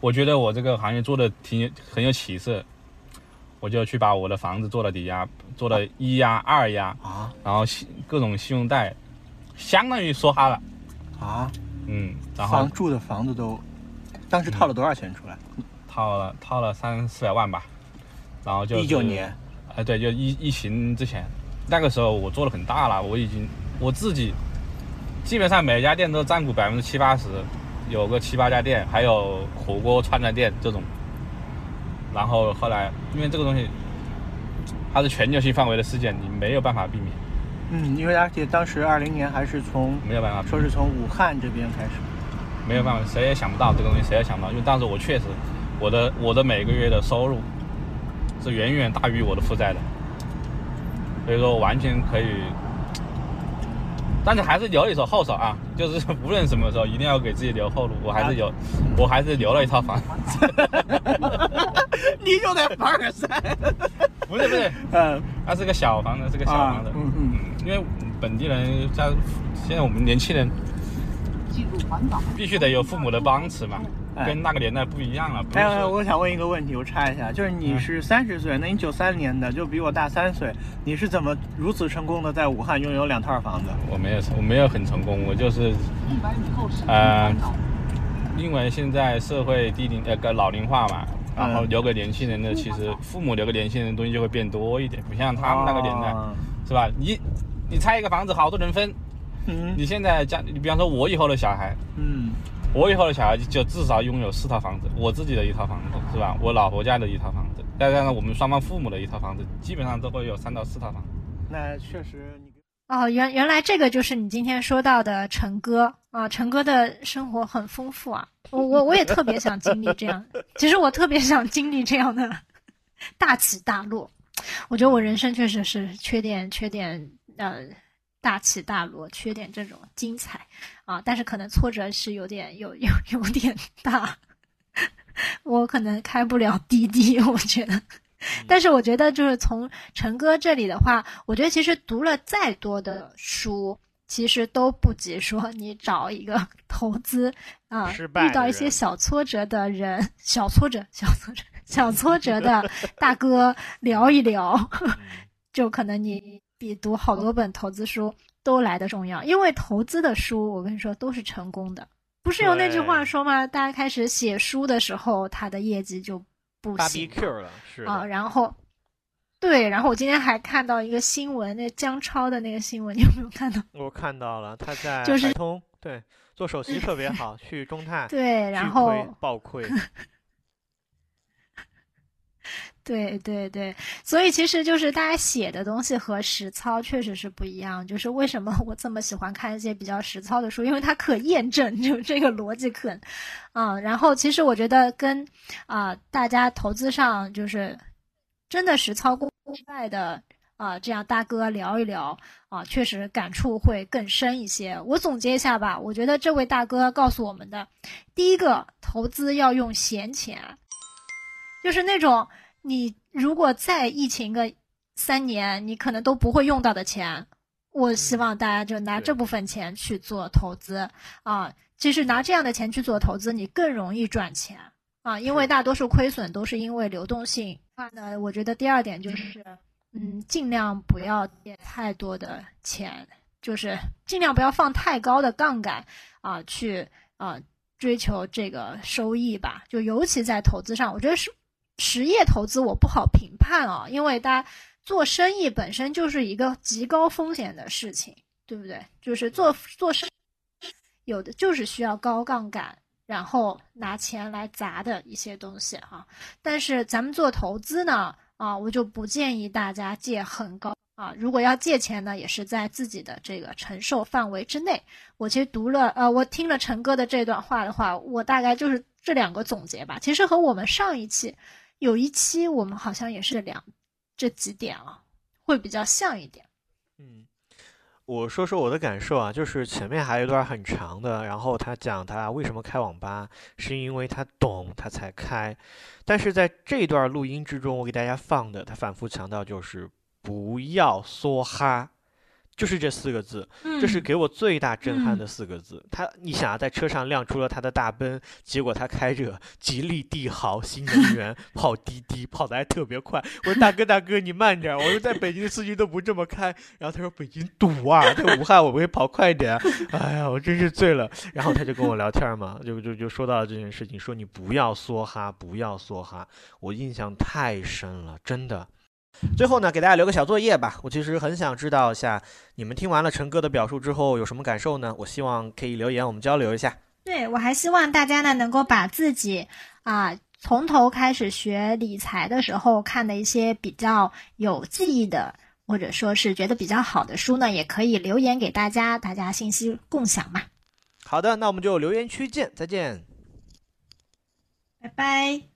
Speaker 4: 我觉得我这个行业做的挺很有起色，我就去把我的房子做了抵押，做了一押、二押，
Speaker 5: 啊
Speaker 4: 然后信各种信用贷，相当于梭哈了，
Speaker 5: 啊！
Speaker 4: 嗯，然后
Speaker 5: 房住的房子都，当时套了多少钱出来？
Speaker 4: 套了套了三四百万吧，然后就
Speaker 5: 一九年，
Speaker 4: 哎，对，就疫疫情之前，那个时候我做的很大了，我已经我自己基本上每家店都占股百分之七八十，有个七八家店，还有火锅串串店这种。然后后来因为这个东西它是全球性范围的事件，你没有办法避免，
Speaker 5: 嗯，因为而且当时二零年还是从
Speaker 4: 没有办法
Speaker 5: 说是从武汉这边开始，
Speaker 4: 没有办法，谁也想不到这个东西，谁也想不到，因为当时我确实，我的我的每个月的收入是远远大于我的负债的，所以说我完全可以，但是还是留一手后手啊，就是 无论什么时候一定要给自己留后路，我还是有，我还是留了一套房子，
Speaker 5: 你就在凡尔赛，
Speaker 4: 不是不是，
Speaker 5: 嗯。
Speaker 4: 那是个小房子，是个小
Speaker 5: 啊
Speaker 4: 房子，
Speaker 5: 嗯嗯，
Speaker 4: 嗯，因为本地人家现在我们年轻人必须得有父母的帮持嘛，
Speaker 5: 哎。
Speaker 4: 跟那个年代不一样了，不是
Speaker 5: 哎，
Speaker 4: 说
Speaker 5: 我想问一个问题，我插一下，就是你
Speaker 4: 嗯
Speaker 5: 是三十岁，那你九三年的，就比我大三岁，你是怎么如此成功的在武汉拥有两套房子？
Speaker 4: 我没有，我没有很成功，我就是，呃，因为现在社会低龄呃个老龄化嘛，然后
Speaker 5: 嗯
Speaker 4: 留给年轻人的，其实父母留给年轻人的东西就会变多一点，不像他们那个年代，
Speaker 5: 哦
Speaker 4: 是吧？你你拆一个房子，好多人分，
Speaker 5: 嗯
Speaker 4: 你现在家，你比方说我以后的小孩，
Speaker 5: 嗯
Speaker 4: 我以后的小孩就至少拥有四套房子，我自己的一套房子是吧？我老婆家的一套房子，再加上我们双方父母的一套房子，基本上都会有三到四套房子。
Speaker 5: 那确实你
Speaker 1: 哦，原原来这个就是你今天说到的陈哥。啊，陈哥的生活很丰富啊，我我我也特别想经历这样，其实我特别想经历这样的 大起大落，我觉得我人生确实是缺点缺点呃大起大落，缺点这种精彩。啊，但是可能挫折是有点有有有点大，我可能开不了滴滴，我觉得。但是我觉得，就是从陈哥这里的话，我觉得其实读了再多的书，其实都不及说你找一个 投资啊、遇到一些小挫折的人，小挫折、小挫折、小挫折的大哥聊一聊，就可能你比读好多本投资书都来的重要。因为投资的书，我跟你说都是成功的。不是有那句话说吗？大家开始写书的时候，他的业绩就不
Speaker 3: 芭
Speaker 1: 行
Speaker 3: 比 Q 了，是
Speaker 1: 啊，然后，对，然后我今天还看到一个新闻，那姜超的那个新闻，你有没有看到？
Speaker 3: 我看到了，他在
Speaker 1: 就是
Speaker 3: 通对做首席特别好，去中泰
Speaker 1: 对，然后
Speaker 3: 亏暴 亏，
Speaker 1: 对对对，所以其实就是大家写的东西和实操确实是不一样。就是为什么 我这么喜欢看一些比较实操的书，因为它可验证，就这个逻辑可，啊、然后其实我觉得跟啊、大家投资上就是真的实操过来的啊、这样大哥聊一聊啊、确实感触会更深一些。我总结一下吧，我觉得这位大哥告诉我们的，第一个投资要用闲钱，就是那种。你如果再疫情个三年，你可能都不会用到的钱，我希望大家就拿这部分钱去做投资啊。其实拿这样的钱去做投资，你更容易赚钱啊，因为大多数亏损都是因为流动性。那呢，我觉得第二点就是，嗯，尽量不要借太多的钱，就是尽量不要放太高的杠杆啊，去啊追求这个收益吧。就尤其在投资上，我觉得是实业投资我不好评判啊，因为大家做生意本身就是一个极高风险的事情，对不对？就是做做生意有的就是需要高杠杆，然后拿钱来砸的一些东西哈。但是咱们做投资呢，啊，我就不建议大家借很高啊。如果要借钱呢，也是在自己的这个承受范围之内。我其实读了，呃，我听了陈哥的这段话的话，我大概就是这两个总结吧。其实和我们上一期有一期我们好像也是两这几点啊，会比较像一点。
Speaker 3: 嗯，我说说我的感受啊，就是前面还有一段很长的，然后他讲他为什么开网吧，是因为他懂他才开，但是在这段录音之中，我给大家放的，他反复强调就是不要梭哈。就是这四个字，这是给我最大震撼的四个字。他，你想啊，在车上亮出了他的大奔，结果他开着吉利帝豪新能源跑滴滴，跑的还特别快。我说大哥大哥，你慢点。我说在北京的司机都不这么开。然后他说北京堵啊，在武汉我不会跑快点。哎呀，我真是醉了。然后他就跟我聊天嘛，就就就说到了这件事情，说你不要梭哈，不要梭哈。我印象太深了，真的。最后呢，给大家留个小作业吧。我其实很想知道一下，你们听完了陈哥的表述之后有什么感受呢？我希望可以留言，我们交流一下。
Speaker 1: 对我还希望大家呢，能够把自己啊从头开始学理财的时候看的一些比较有记忆的，或者说是觉得比较好的书呢，也可以留言给大家，大家信息共享嘛。
Speaker 3: 好的，那我们就留言区见，再见，
Speaker 1: 拜拜。